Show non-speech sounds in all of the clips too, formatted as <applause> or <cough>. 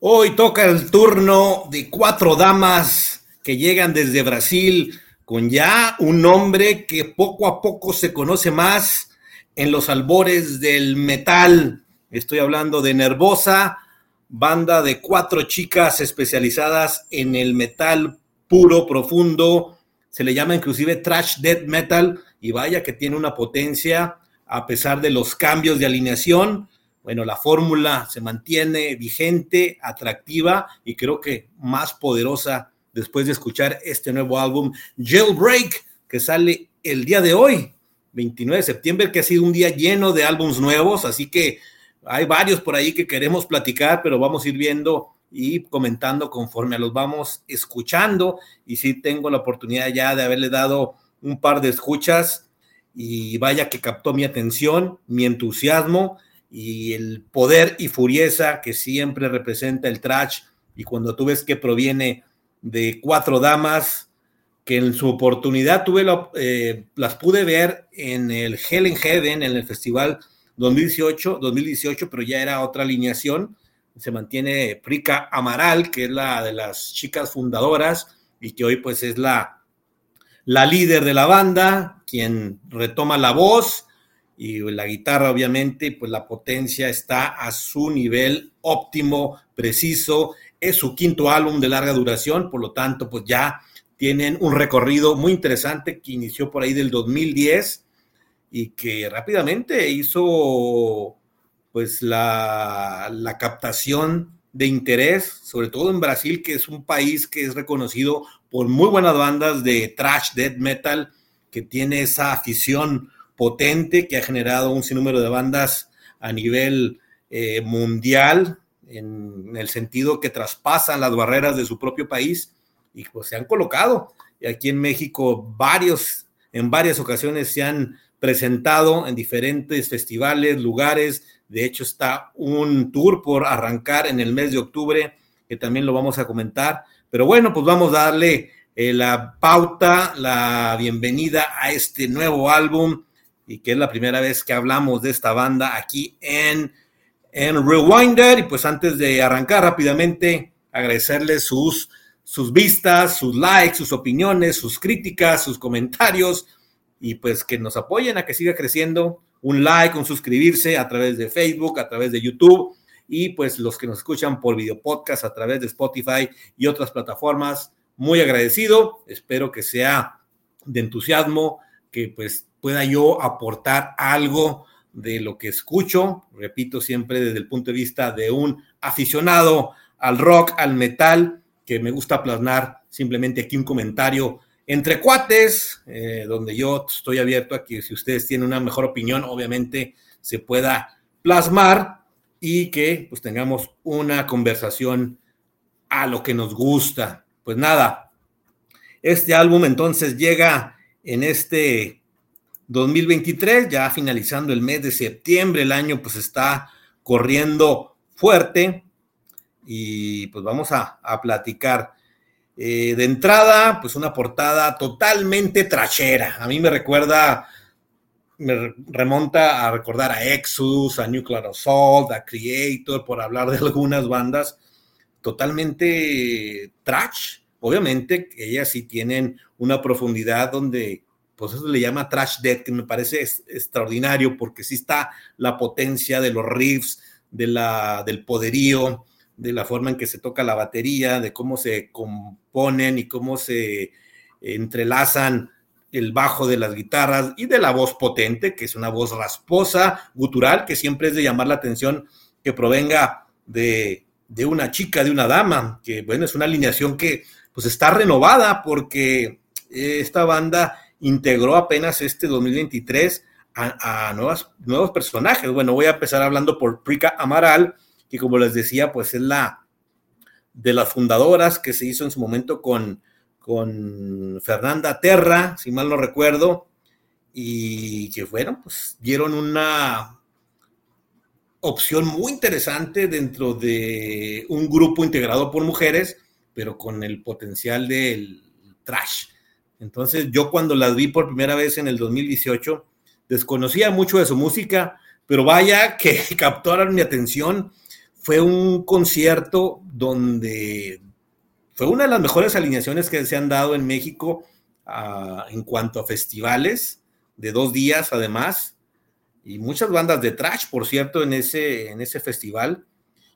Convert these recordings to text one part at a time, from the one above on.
Hoy toca el turno de cuatro damas que llegan desde Brasil con ya un nombre que poco a poco se conoce más en los albores del metal. Estoy hablando de Nervosa, banda de cuatro chicas especializadas en el metal puro, profundo. Se le llama inclusive trash death metal y vaya que tiene una potencia a pesar de los cambios de alineación bueno, la fórmula se mantiene vigente, atractiva y creo que más poderosa después de escuchar este nuevo álbum, Jailbreak, que sale el día de hoy, 29 de septiembre, que ha sido un día lleno de álbums nuevos, así que hay varios por ahí que queremos platicar, pero vamos a ir viendo y comentando conforme los vamos escuchando. Y sí tengo la oportunidad ya de haberle dado un par de escuchas y vaya que captó mi atención, mi entusiasmo y el poder y furieza que siempre representa el trash. Y cuando tú ves que proviene de cuatro damas, que en su oportunidad tuve eh, las pude ver en el Hell in Heaven, en el festival 2018, 2018, pero ya era otra alineación. Se mantiene Prika Amaral, que es la de las chicas fundadoras y que hoy pues es la, la líder de la banda, quien retoma la voz y la guitarra obviamente, pues la potencia está a su nivel óptimo, preciso, es su quinto álbum de larga duración, por lo tanto, pues ya tienen un recorrido muy interesante que inició por ahí del 2010 y que rápidamente hizo pues la, la captación de interés, sobre todo en Brasil, que es un país que es reconocido por muy buenas bandas de trash, death metal, que tiene esa afición potente que ha generado un sinnúmero de bandas a nivel eh, mundial, en, el sentido que traspasan las barreras de su propio país y pues se han colocado. Y aquí en México varios, en varias ocasiones se han presentado en diferentes festivales, lugares. De hecho, está un tour por arrancar en el mes de octubre, que también lo vamos a comentar. Pero bueno, pues vamos a darle eh, la pauta, la bienvenida a este nuevo álbum y que es la primera vez que hablamos de esta banda aquí en, en Rewinder. Y pues antes de arrancar rápidamente, agradecerles sus, sus vistas, sus likes, sus opiniones, sus críticas, sus comentarios y pues que nos apoyen a que siga creciendo. Un like, un suscribirse a través de Facebook, a través de YouTube y pues los que nos escuchan por video podcast a través de Spotify y otras plataformas. Muy agradecido, espero que sea de entusiasmo, que pues pueda yo aportar algo de lo que escucho, repito siempre desde el punto de vista de un aficionado al rock, al metal, que me gusta plasmar simplemente aquí un comentario entre cuates, eh, donde yo estoy abierto a que si ustedes tienen una mejor opinión, obviamente se pueda plasmar y que pues tengamos una conversación a lo que nos gusta. Pues nada, este álbum entonces llega en este 2023, ya finalizando el mes de septiembre, el año pues está corriendo fuerte y pues vamos a, platicar. Eh, de entrada, pues una portada totalmente trachera. A mí me recuerda, me remonta a recordar a Exodus, a Nuclear Assault, a Creator, por hablar de algunas bandas totalmente trash. Obviamente, ellas sí tienen una profundidad donde pues eso le llama trash death, que me parece extraordinario porque sí está la potencia de los riffs, de la, del poderío, de la forma en que se toca la batería, de cómo se componen y cómo se entrelazan el bajo de las guitarras y de la voz potente, que es una voz rasposa, gutural, que siempre es de llamar la atención que provenga de, de una chica, de una dama, que bueno, es una alineación que pues está renovada porque esta banda integró apenas este 2023 a, nuevas, nuevos personajes. Bueno, voy a empezar hablando por Prika Amaral, que como les decía, pues es la de las fundadoras que se hizo en su momento con, con Fernanda Terra, si mal no recuerdo, y que bueno, pues dieron una opción muy interesante dentro de un grupo integrado por mujeres, pero con el potencial del trash. Entonces yo cuando las vi por primera vez en el 2018, desconocía mucho de su música, pero vaya que <laughs> captaron mi atención fue un concierto donde fue una de las mejores alineaciones que se han dado en México uh, en cuanto a festivales, de dos días además, y muchas bandas de trash, por cierto, en ese, en ese festival.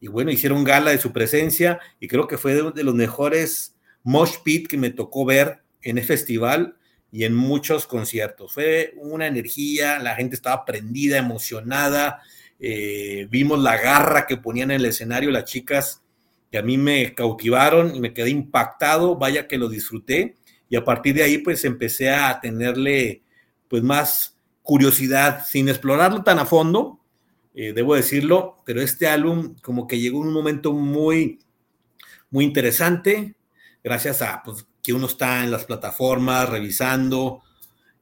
Y bueno, hicieron gala de su presencia y creo que fue de, de los mejores mosh pit que me tocó ver en el festival y en muchos conciertos. Fue una energía, la gente estaba prendida, emocionada. Eh, vimos la garra que ponían en el escenario las chicas que a mí me cautivaron y me quedé impactado, vaya que lo disfruté y a partir de ahí pues empecé a tenerle pues más curiosidad sin explorarlo tan a fondo, eh, debo decirlo, pero este álbum como que llegó en un momento muy, muy interesante, gracias a pues, que uno está en las plataformas revisando,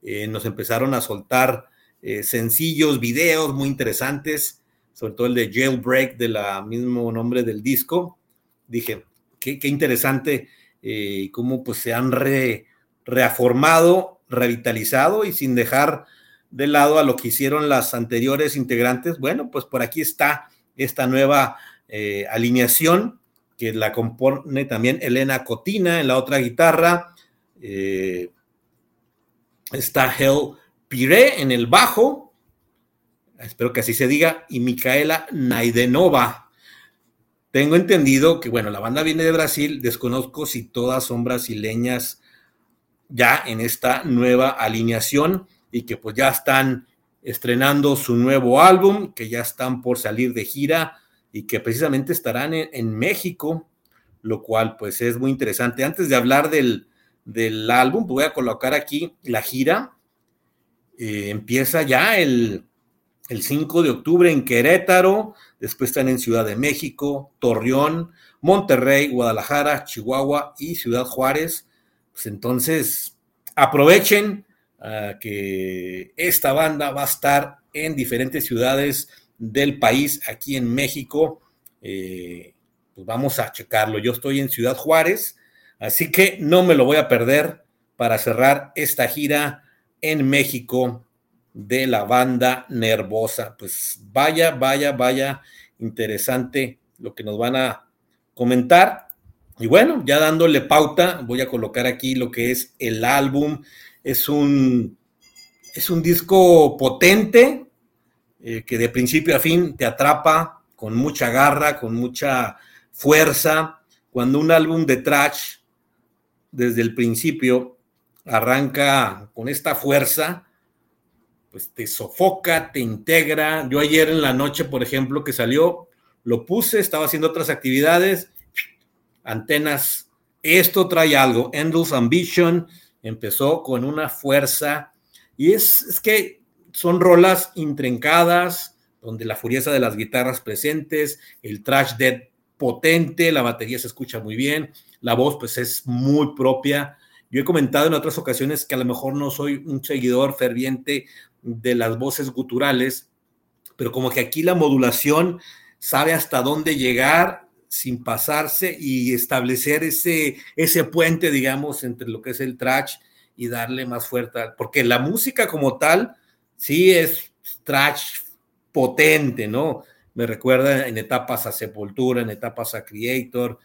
eh, nos empezaron a soltar eh, sencillos, videos muy interesantes, sobre todo el de Jailbreak, de la mismo nombre del disco. Dije, qué, interesante eh, cómo pues se han re, reaformado, revitalizado y sin dejar de lado a lo que hicieron las anteriores integrantes. Bueno, pues por aquí está esta nueva alineación que la compone también Elena Cotina en la otra guitarra. Eh, está Hel Pire en el bajo, espero que así se diga, y Micaela Naidenova. Tengo entendido que, bueno, la banda viene de Brasil, desconozco si todas son brasileñas ya en esta nueva alineación y que pues ya están estrenando su nuevo álbum, que ya están por salir de gira y que precisamente estarán en, México, lo cual pues es muy interesante. Antes de hablar del, álbum, voy a colocar aquí la gira. Eh, empieza ya el, el 5 de octubre en Querétaro, después están en Ciudad de México, Torreón, Monterrey, Guadalajara, Chihuahua y Ciudad Juárez. Pues entonces, aprovechen uh, que esta banda va a estar en diferentes ciudades del país aquí en México. Eh, pues vamos a checarlo. Yo estoy en Ciudad Juárez, así que no me lo voy a perder para cerrar esta gira en México de la banda Nervosa. Pues vaya, vaya, vaya interesante lo que nos van a comentar. Y bueno, ya dándole pauta, voy a colocar aquí lo que es el álbum. Es un, es un disco potente, eh, que de principio a fin te atrapa con mucha garra, con mucha fuerza. Cuando un álbum de trash desde el principio arranca con esta fuerza, pues te sofoca, te integra. Yo ayer en la noche, por ejemplo, que salió, lo puse, estaba haciendo otras actividades, antenas, esto trae algo. Endless Ambition empezó con una fuerza y es, es que son rolas intrincadas, donde la furieza de las guitarras presentes, el trash dead potente, la batería se escucha muy bien, la voz pues es muy propia. Yo he comentado en otras ocasiones que a lo mejor no soy un seguidor ferviente de las voces guturales, pero como que aquí la modulación sabe hasta dónde llegar sin pasarse y establecer ese, ese puente, digamos, entre lo que es el trash y darle más fuerza, porque la música como tal, sí es trash potente, ¿no? Me recuerda en etapas a Sepultura, en etapas a Creator,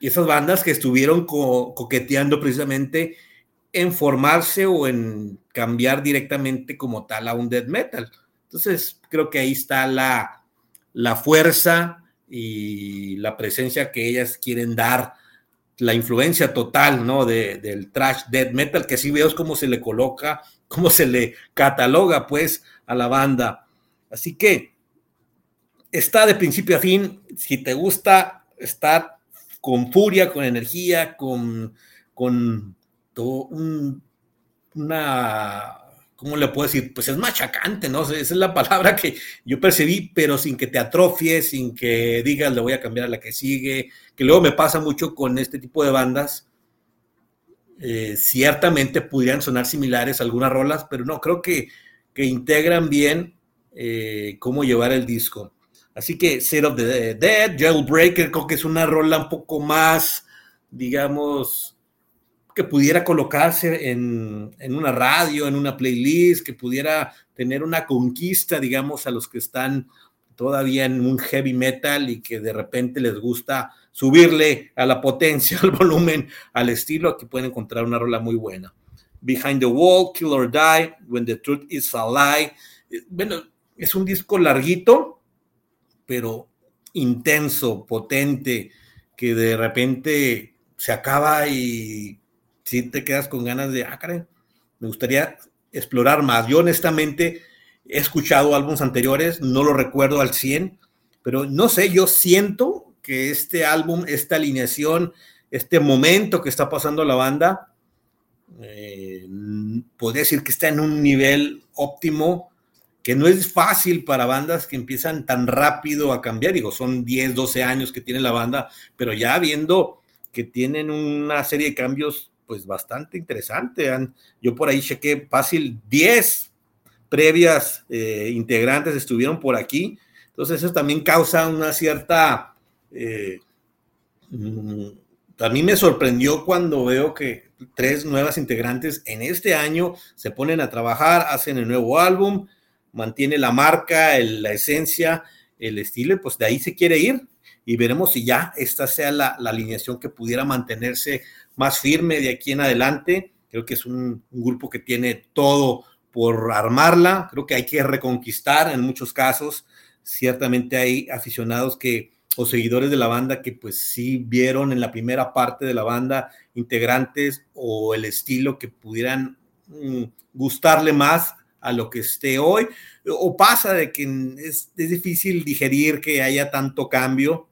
y esas bandas que estuvieron coqueteando precisamente en formarse o en cambiar directamente como tal a un death metal. Entonces, creo que ahí está la, la fuerza y la presencia que ellas quieren dar la influencia total, ¿no? De, del trash death metal, que así veo cómo se le coloca cómo se le cataloga pues a la banda. Así que está de principio a fin, si te gusta estar con furia, con energía, con, con un, una, ¿cómo le puedo decir? Pues es machacante, ¿no? Esa es la palabra que yo percibí, pero sin que te atrofies, sin que digas le voy a cambiar a la que sigue, que luego me pasa mucho con este tipo de bandas eh, ciertamente pudieran sonar similares algunas rolas, pero no, creo que, que integran bien eh, cómo llevar el disco. Así que Set of the Dead, Jailbreaker, creo que es una rola un poco más, digamos, que pudiera colocarse en, en, una radio, en una playlist, que pudiera tener una conquista, digamos, a los que están todavía en un heavy metal y que de repente les gusta subirle a la potencia, <laughs> al volumen, al estilo, aquí pueden encontrar una rola muy buena. Behind the Wall, Kill or Die, When the Truth is a Lie. Eh, bueno, es un disco larguito, pero intenso, potente, que de repente se acaba y si te quedas con ganas de, ah, caray, me gustaría explorar más. Yo honestamente he escuchado álbumes anteriores, no lo recuerdo al 100, pero no sé, yo siento que este álbum, esta alineación, este momento que está pasando la banda, eh, podría decir que está en un nivel óptimo, que no es fácil para bandas que empiezan tan rápido a cambiar, digo, son 10, 12 años que tiene la banda, pero ya viendo que tienen una serie de cambios pues bastante interesante. Yo por ahí chequé fácil 10 previas eh, integrantes estuvieron por aquí. Entonces eso también causa una cierta... Eh, mm, a mí me sorprendió cuando veo que tres nuevas integrantes en este año se ponen a trabajar, hacen el nuevo álbum, mantiene la marca, la esencia, el estilo, pues de ahí se quiere ir y veremos si ya esta sea la, alineación que pudiera mantenerse más firme de aquí en adelante. Creo que es un, grupo que tiene todo por armarla. Creo que hay que reconquistar en muchos casos. Ciertamente hay aficionados que o seguidores de la banda que pues sí vieron en la primera parte de la banda integrantes o el estilo que pudieran mm, gustarle más a lo que esté hoy. O pasa de que es, es difícil digerir que haya tanto cambio,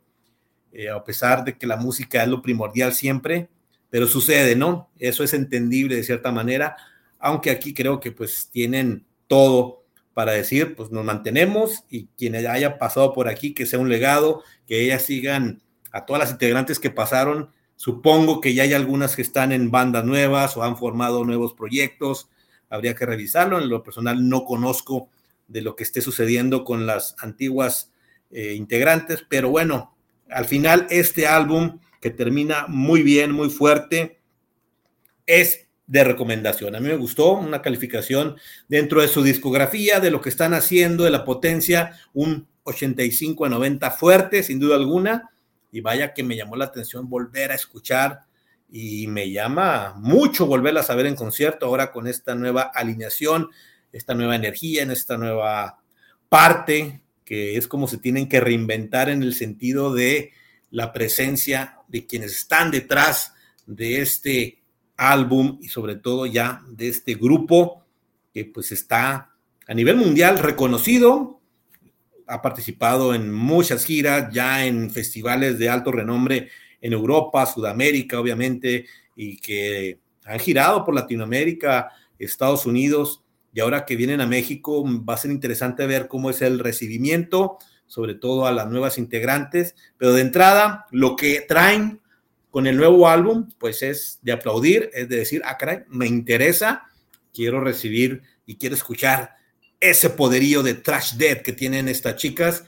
eh, a pesar de que la música es lo primordial siempre pero sucede, ¿no? Eso es entendible de cierta manera, aunque aquí creo que pues tienen todo para decir, pues nos mantenemos y quienes haya pasado por aquí, que sea un legado, que ellas sigan a todas las integrantes que pasaron. Supongo que ya hay algunas que están en bandas nuevas o han formado nuevos proyectos. Habría que revisarlo. En lo personal no conozco de lo que esté sucediendo con las antiguas eh, integrantes, pero bueno, al final este álbum que termina muy bien, muy fuerte, es de recomendación. A mí me gustó una calificación dentro de su discografía, de lo que están haciendo, de la potencia, un 85 a 90 fuerte, sin duda alguna. Y vaya que me llamó la atención volver a escuchar y me llama mucho volverla a saber en concierto ahora con esta nueva alineación, esta nueva energía, en esta nueva parte, que es como se tienen que reinventar en el sentido de la presencia de quienes están detrás de este álbum y sobre todo ya de este grupo que pues está a nivel mundial reconocido, ha participado en muchas giras, ya en festivales de alto renombre en Europa, Sudamérica, obviamente, y que han girado por Latinoamérica, Estados Unidos, y ahora que vienen a México va a ser interesante ver cómo es el recibimiento, sobre todo a las nuevas integrantes, pero de entrada, lo que traen con el nuevo álbum, pues es de aplaudir, es de decir, ah, caray, me interesa, quiero recibir y quiero escuchar ese poderío de Trash Dead que tienen estas chicas,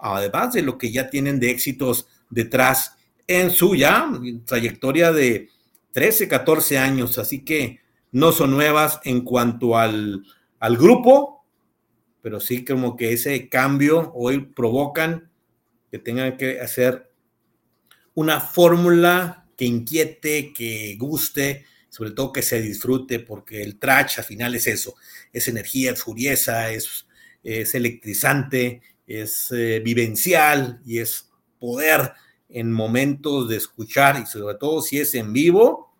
además de lo que ya tienen de éxitos detrás en su ya trayectoria de 13, 14 años, así que no son nuevas en cuanto al, al grupo, pero sí como que ese cambio hoy provocan que tengan que hacer una fórmula que inquiete, que guste, sobre todo que se disfrute, porque el trash al final es eso, es energía, es furieza, es, es electrizante, es eh, vivencial y es poder en momentos de escuchar y sobre todo si es en vivo,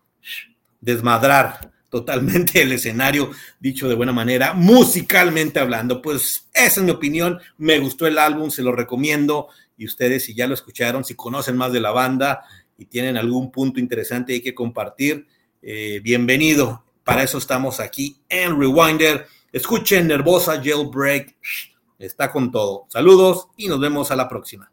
desmadrar totalmente el escenario, dicho de buena manera, musicalmente hablando. Pues esa es mi opinión, me gustó el álbum, se lo recomiendo y ustedes si ya lo escucharon, si conocen más de la banda y tienen algún punto interesante hay que compartir, eh, bienvenido. Para eso estamos aquí en Rewinder. Escuchen Nervosa Jailbreak, está con todo. Saludos y nos vemos a la próxima.